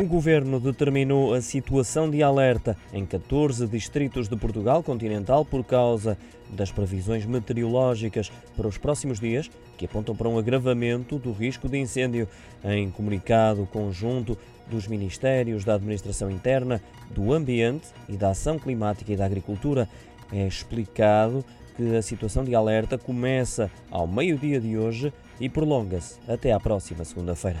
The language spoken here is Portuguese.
O governo determinou a situação de alerta em 14 distritos de Portugal continental por causa das previsões meteorológicas para os próximos dias, que apontam para um agravamento do risco de incêndio. Em comunicado conjunto dos Ministérios da Administração Interna, do Ambiente e da Ação Climática e da Agricultura, é explicado que a situação de alerta começa ao meio-dia de hoje e prolonga-se até à próxima segunda-feira.